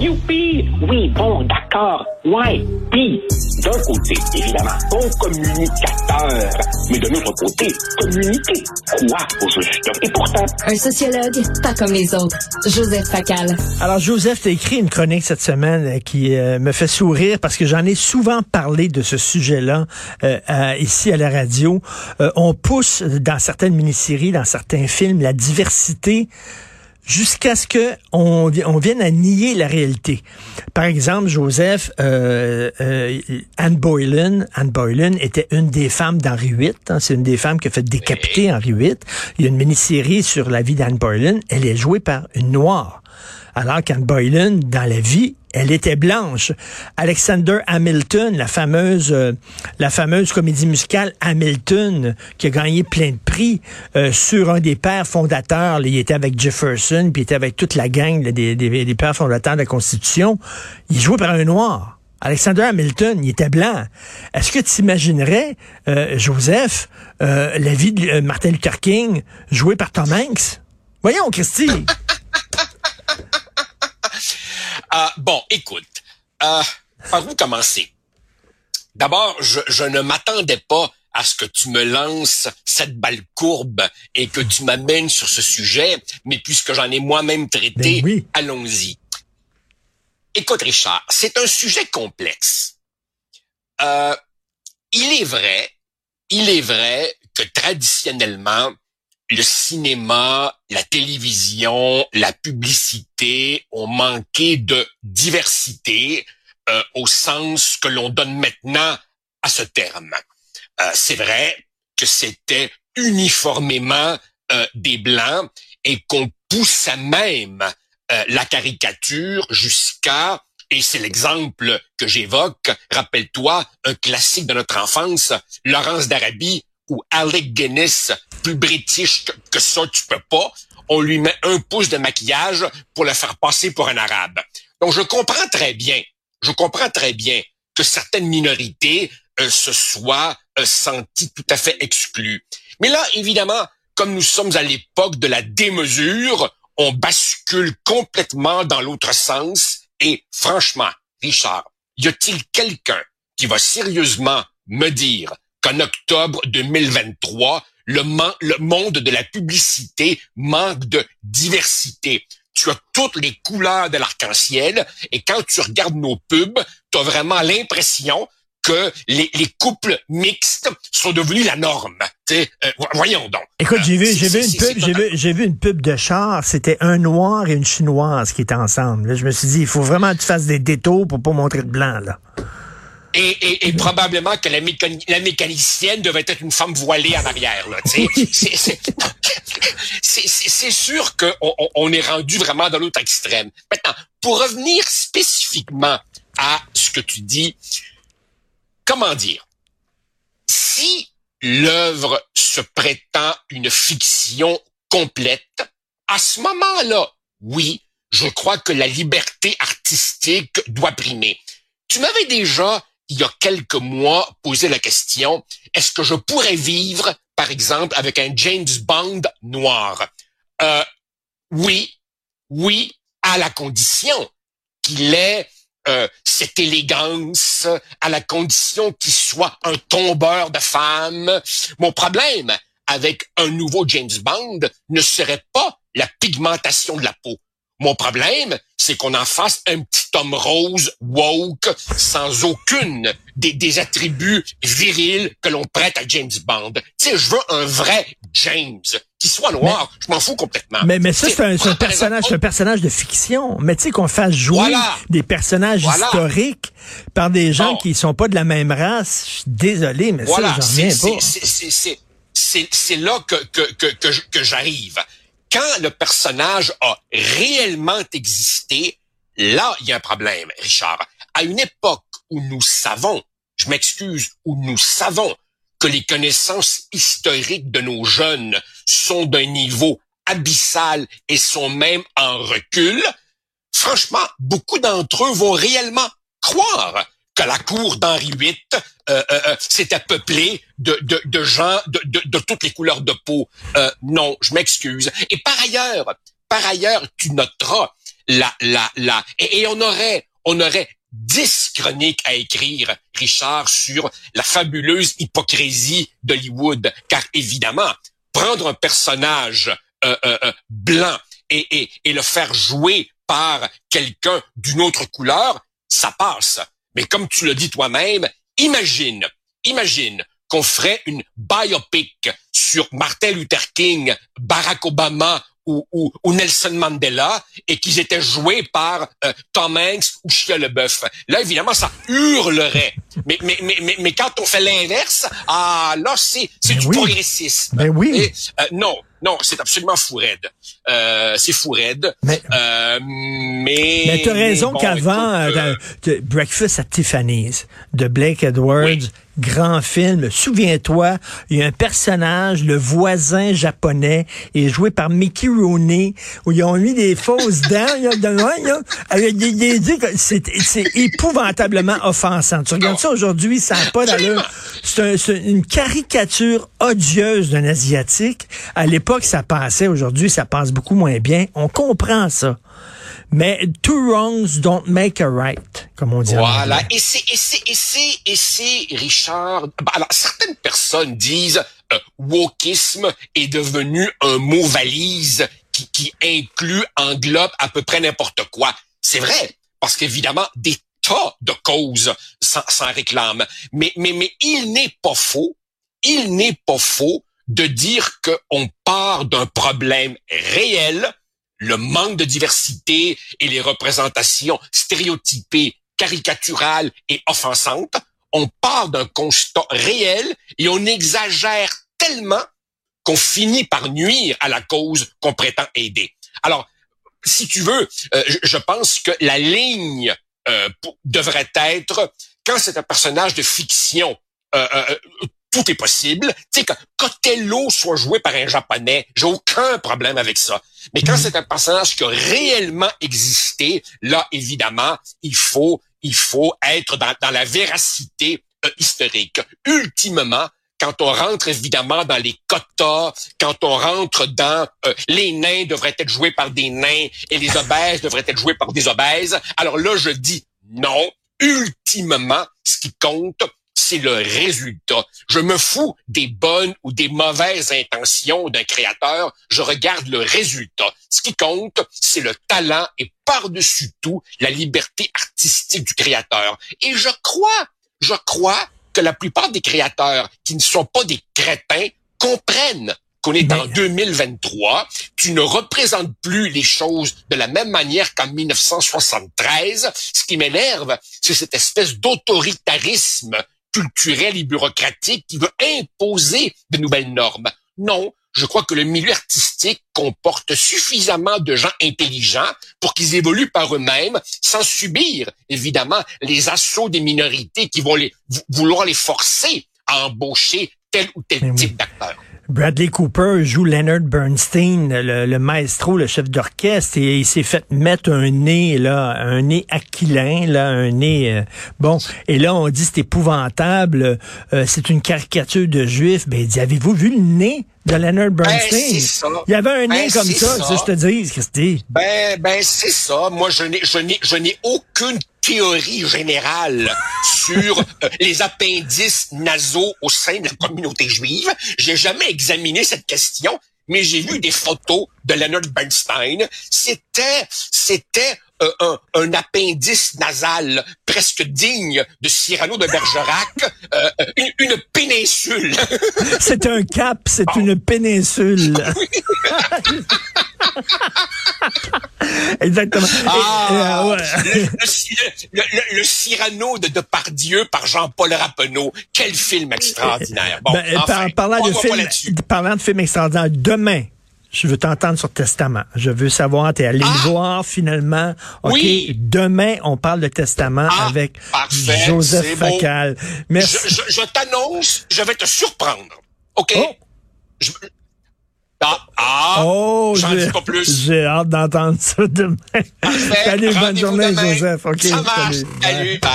Youpi! Oui, bon, d'accord. Ouais. Puis, d'un côté, évidemment, bon communicateur. Mais de l'autre côté, communiquer quoi au juste? Et pourtant... Un sociologue, pas comme les autres. Joseph Facal. Alors, Joseph, tu as écrit une chronique cette semaine euh, qui euh, me fait sourire parce que j'en ai souvent parlé de ce sujet-là euh, ici à la radio. on pousse dans certaines mini-séries, dans certains films, la diversité jusqu'à ce que on, on, vienne à nier la réalité. Par exemple, Joseph, euh, euh, Anne Boylan, Anne Boylan était une des femmes d'Henri VIII. Hein, c'est une des femmes qui a fait décapiter Henri VIII. Il y a une mini-série sur la vie d'Anne Boylan. Elle est jouée par une noire. Alors qu'Anne Boylan, dans la vie, elle était blanche. Alexander Hamilton, la fameuse, euh, la fameuse comédie musicale Hamilton, qui a gagné plein de prix euh, sur un des pères fondateurs. il était avec Jefferson, puis il était avec toute la gang des, des, pères fondateurs de la Constitution. Il jouait par un noir. Alexander Hamilton, il était blanc. Est-ce que tu imaginerais, euh, Joseph, la vie de Martin Luther King joué par Tom Hanks? Voyons, Christy. Bon, écoute, euh, par où commencer? D'abord, je, je ne m'attendais pas à ce que tu me lances cette balle courbe et que tu m'amènes sur ce sujet, mais puisque j'en ai moi-même traité, ben allons-y. Écoute, Richard, c'est un sujet complexe. Euh, il est vrai, il est vrai que traditionnellement, le cinéma, la télévision, la publicité ont manqué de diversité euh, au sens que l'on donne maintenant à ce terme. Euh, c'est vrai que c'était uniformément euh, des blancs et qu'on poussait même la caricature jusqu'à et c'est l'exemple que j'évoque, rappelle-toi, un classique de notre enfance, Laurence d'Arabie ou Alec Guinness, plus british que, ça, tu peux pas. On lui met un pouce de maquillage pour le faire passer pour un arabe. Donc, je comprends très bien, je comprends très bien que certaines minorités euh, se soient euh, senties tout à fait exclues. Mais là, évidemment, comme nous sommes à l'époque de la démesure, on bascule complètement dans l'autre sens. Et franchement, Richard, y a-t-il quelqu'un qui va sérieusement me dire qu'en octobre 2023, le, le monde de la publicité manque de diversité. Tu as toutes les couleurs de l'arc-en-ciel et quand tu regardes nos pubs, tu as vraiment l'impression que les, les, couples mixtes sont devenus la norme. Euh, voyons donc. Écoute, j'ai vu, j'ai vu une pub, j'ai vu, j'ai vu une pub de char. C'était un noir et une chinoise qui étaient ensemble. Là, je me suis dit, il faut vraiment que tu fasses des détours pour pas montrer de blanc là. Et, et, et, probablement que la, la, mécanicienne devait être une femme voilée en arrière. C'est sûr qu'on on est rendu vraiment dans l'autre extrême. Maintenant, pour revenir spécifiquement à ce que tu dis, comment dire? Si l'œuvre se prétend une fiction complète, à ce moment-là, oui, je crois que la liberté artistique doit primer. Tu m'avais déjà il y a quelques mois, posé la question, est-ce que je pourrais vivre, par exemple, avec un James Bond noir? Euh, oui, oui, à la condition qu'il ait euh, cette élégance, à la condition qu'il soit un tombeur de femmes. Mon problème avec un nouveau James Bond ne serait pas la pigmentation de la peau. Mon problème, c'est qu'on en fasse un petit homme rose, woke, sans aucune des, des attributs virils que l'on prête à James Bond. Tu sais, je veux un vrai James qui soit noir, je m'en fous complètement. Mais, mais ça, c'est un, un, personnage, un personnage de fiction. Mais tu sais, qu'on fasse jouer des personnages historiques par des gens qui sont pas de la même race, je suis désolé, mais ça, j'en reviens pas. C'est là que, que, que, que j'arrive quand le personnage a réellement existé, là, il y a un problème, Richard. À une époque où nous savons, je m'excuse, où nous savons que les connaissances historiques de nos jeunes sont d'un niveau abyssal et sont même en recul, franchement, beaucoup d'entre eux vont réellement croire que la cour d'Henri VIII euh, euh, euh, c'était peuplé de, de, de gens de, de, de, toutes les couleurs de peau. Euh, non, je m'excuse. Et par ailleurs, par ailleurs, tu noteras la, la, la, et, on aurait, on aurait dix chroniques à écrire, Richard, sur la fabuleuse hypocrisie d'Hollywood. Car évidemment, prendre un personnage euh, euh, euh, blanc et, et, et le faire jouer par quelqu'un d'une autre couleur, ça passe. Mais comme tu le dis toi-même, imagine, imagine qu'on ferait une biopic sur Martin Luther King, Barack Obama ou, Nelson Mandela et qu'ils étaient joués par euh, Tom Hanks ou Shia LeBeouf. Là, évidemment, ça hurlerait. mais, mais, mais, mais, mais quand on fait l'inverse, ah là, c'est c'est Ben du oui. progressisme. Ben oui. Et, euh, non, non, c'est absolument fou raide. Euh, c'est fou raide. Mais- Euh, mais... Mais tu as raison bon, qu'avant, euh, Breakfast at Tiffany's de Blake Edwards, Oui. grand film. Souviens-toi, il y a un personnage, le voisin japonais, est joué par Mickey Rooney, où ils ont mis des fausses dents, il y a de- ouais, il y a- avec des, des- des- c'est épouvantablement offensant. Tu regardes ça aujourd'hui, ça n'a pas d'allure. C'est un- c'est une caricature odieuse d'un asiatique. À l'époque, ça passait. Aujourd'hui, ça passe beaucoup moins bien. On comprend ça. Mais two wrongs don't make a right, comme on dit. Voilà. Et c'est, et c'est, et c'est, et c'est, Richard. bah, alors, certaines personnes disent euh, wokisme est devenu un mot valise qui, qui inclut, englobe à peu près n'importe quoi. C'est vrai, parce qu'évidemment, des tas de causes s'en, réclament. Mais, mais, mais il n'est pas faux, il n'est pas faux de dire qu'on part d'un problème réel, le manque de diversité et les représentations stéréotypées, caricaturales et offensantes. On part d'un constat réel et on exagère tellement qu'on finit par nuire à la cause qu'on prétend aider. Alors, si tu veux, euh, je, je pense que la ligne euh, devrait être quand c'est un personnage de fiction. euh, euh, tout est possible. Tu sais, que qu'Othello soit joué par un japonais, j'ai aucun problème avec ça. Mais quand c'est un personnage qui a réellement existé, là, évidemment, il faut, il faut être dans, dans la véracité euh, historique. Ultimement, quand on rentre évidemment dans les quotas, quand on rentre dans euh, les nains devraient être joués par des nains et les obèses devraient être joués par des obèses, alors là, je dis non. Ultimement, ce qui compte, c'est le résultat. Je me fous des bonnes ou des mauvaises intentions d'un créateur. Je regarde le résultat. Ce qui compte, c'est le talent et par-dessus tout, la liberté artistique du créateur. Et je crois, je crois que la plupart des créateurs qui ne sont pas des crétins comprennent qu'on est en 2023, tu ne représentes plus les choses de la même manière qu'en 1973. Ce qui m'énerve, c'est cette espèce d'autoritarisme culturel et bureaucratique qui veut imposer de nouvelles normes. Non, je crois que le milieu artistique comporte suffisamment de gens intelligents pour qu'ils évoluent par eux-mêmes sans subir, évidemment, les assauts des minorités qui vont les, vou- vouloir les forcer à embaucher tel ou tel Mais oui. type d'acteur. Bradley Cooper joue Leonard Bernstein, le, le maestro, le chef d'orchestre, et il s'est fait mettre un nez, là, un nez aquilin, là, un nez, euh, bon. Et là, on dit c'est épouvantable, euh, c'est une caricature de juif. Ben, il dit, avez-vous vu le nez de Leonard Bernstein? c'est ça. il y avait un Ben, nez comme ça, ça. ça, je te dis, Christy. Ben, ben, c'est ça. Moi, je n'ai, je n'ai, je n'ai aucune théorie générale sur euh, les appendices nasaux au sein de la communauté juive. J'ai jamais examiné cette question, mais j'ai vu des photos de Leonard Bernstein. C'était, c'était euh, un, un appendice nasal presque digne de Cyrano de Bergerac, euh, une, une péninsule. C'est un cap, c'est une péninsule. Exactement. Et, euh, ouais. le, le- le- le- le Cyrano de Depardieu par Jean-Paul Rappeneau. Quel film extraordinaire. Bon, Ben, enfin, par- parlant, on de film, parlant de film extraordinaire, demain, je veux t'entendre sur Testament. Je veux savoir, t'es allé le Ah! voir finalement. OK, Oui. demain, on parle de Testament Ah, avec parfait, Joseph. Facal. Merci. Je, je- je t'annonce, je vais te surprendre. OK? Oh. Je- ah, ah, Oh, j'en j'ai- dis pas plus. J'ai hâte d'entendre ça demain. Parfait. Salut, bonne journée, demain. Joseph. OK, Ça marche. salut. Salut, bye.